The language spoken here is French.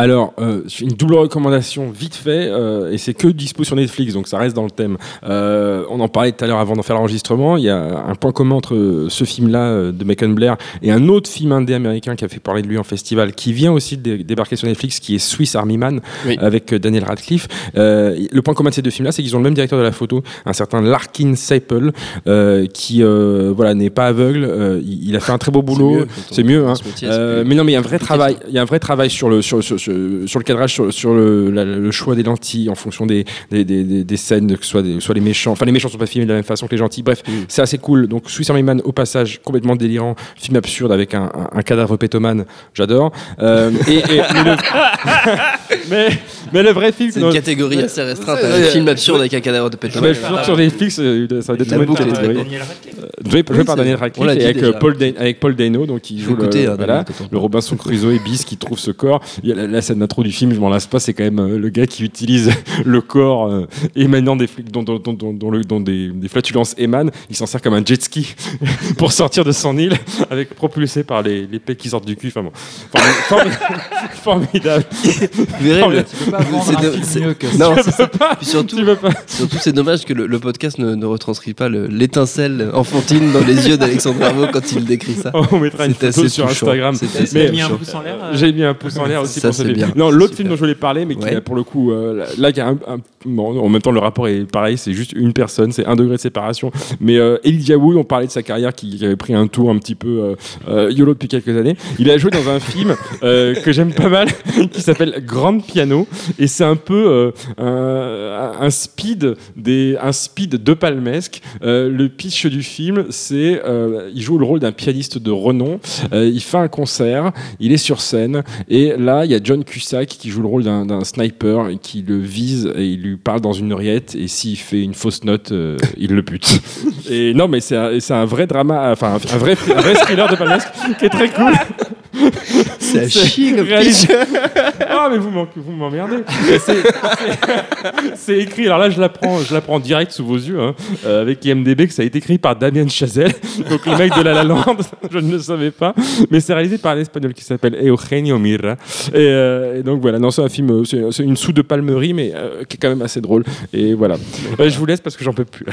Alors, euh, une double recommandation vite fait, euh, et c'est que dispo sur Netflix, donc ça reste dans le thème. Euh, on en parlait tout à l'heure avant d'en faire l'enregistrement. Il y a un point commun entre ce film-là de Macon Blair et un autre film indé américain qui a fait parler de lui en festival, qui vient aussi de dé- débarquer sur Netflix, qui est Swiss Army Man, Oui. avec Daniel Radcliffe. Le point commun de ces deux films-là, c'est qu'ils ont le même directeur de la photo, un certain Larkin Seipel, qui voilà n'est pas aveugle. Il, a fait un très beau boulot. C'est mieux, hein. Métier, plus- mais non, mais il y a un vrai travail. Il y a un vrai travail sur le sur, sur, sur, sur le cadrage, sur, sur le, la- le choix des lentilles en fonction des des, des, des, des scènes, que ce soit des, soit les méchants. Enfin, les méchants sont pas filmés de la même façon que les gentils. Bref, Mm. c'est assez cool. Donc, Swiss Army Man au passage complètement délirant, film absurde avec un, un, un cadavre pétomane. J'adore. Euh, et, et- mais, le... mais, mais le vrai film. C'est non, une catégorie assez restreinte. Un film absurde avec un cadavre de pétrole. mais je suis sûr que sur Netflix, euh, ça va La Joué, Oui, par Daniel Radcliffe et avec, euh, déjà. Paul Dan- avec Paul Dano, donc qui joue le, hein, voilà, on- le Robinson Crusoe et Bis qui trouve ce corps. Il y a la, la scène d'intro du film, je m'en lasse pas, c'est quand même euh, le gars qui utilise le corps euh, émanant des, fl- dont, dont, dont, dont- dont le- dont des, des flatulences émanent. Il s'en sert comme un jet ski pour sortir de son île, avec propulsé par les, les pecs qui sortent du cul. Enfin bon, formidable. Vous verrez, le- Tu peux pas vendre c'est un de- film mieux que. Non, ça. peux pas. Puis surtout, c'est dommage que le, le podcast ne, ne retranscrit pas le- l'étincelle enfantine dans les yeux d'Alexandre Darbo quand il décrit ça. On mettra une photo sur touchant. Instagram. Mis un pouce en l'air. euh, J'ai mis un pouce en l'air aussi Ça, pour ce bien. Non, l'autre film dont je voulais parler, mais qui Ouais. a pour le coup, euh, là, y a un, un- bon, en même temps le rapport est pareil, c'est juste une personne, c'est un degré de séparation. Mais euh, Elijah Wood, on parlait de sa carrière qui, qui avait pris un tour un petit peu euh, euh, yolo depuis quelques années. Il a joué dans un film euh, que j'aime pas mal, qui s'appelle Grand Piano, et c'est un peu euh, un, un speed des, un speed de palmesque. Euh, le pitch du film, c'est euh, il joue le rôle d'un pianiste de renom. Euh, il fait un concert, il est sur scène, et là il y a John Cusack qui joue le rôle d'un sniper qui le vise et il lui parle dans une oreillette et s'il fait une fausse note, euh, il le bute. Et non, mais c'est un, vrai drama, enfin un vrai, un vrai thriller de palmesque qui est très cool. C'est réalisé-. Ah mais vous m'emmerdez. C'est- écrit. Alors là je l'apprends, je l'apprends direct sous vos yeux hein, euh, avec IMDb que ça a été écrit par Damien Chazelle, donc le mec de La La Land. Je ne le savais pas, mais c'est réalisé par un espagnol qui s'appelle Eugenio Mirra. Et, euh, donc voilà, non c'est un film, c'est une soude de palmerie mais euh, qui est quand même assez drôle. Et voilà. Je vous laisse parce que j'en peux plus.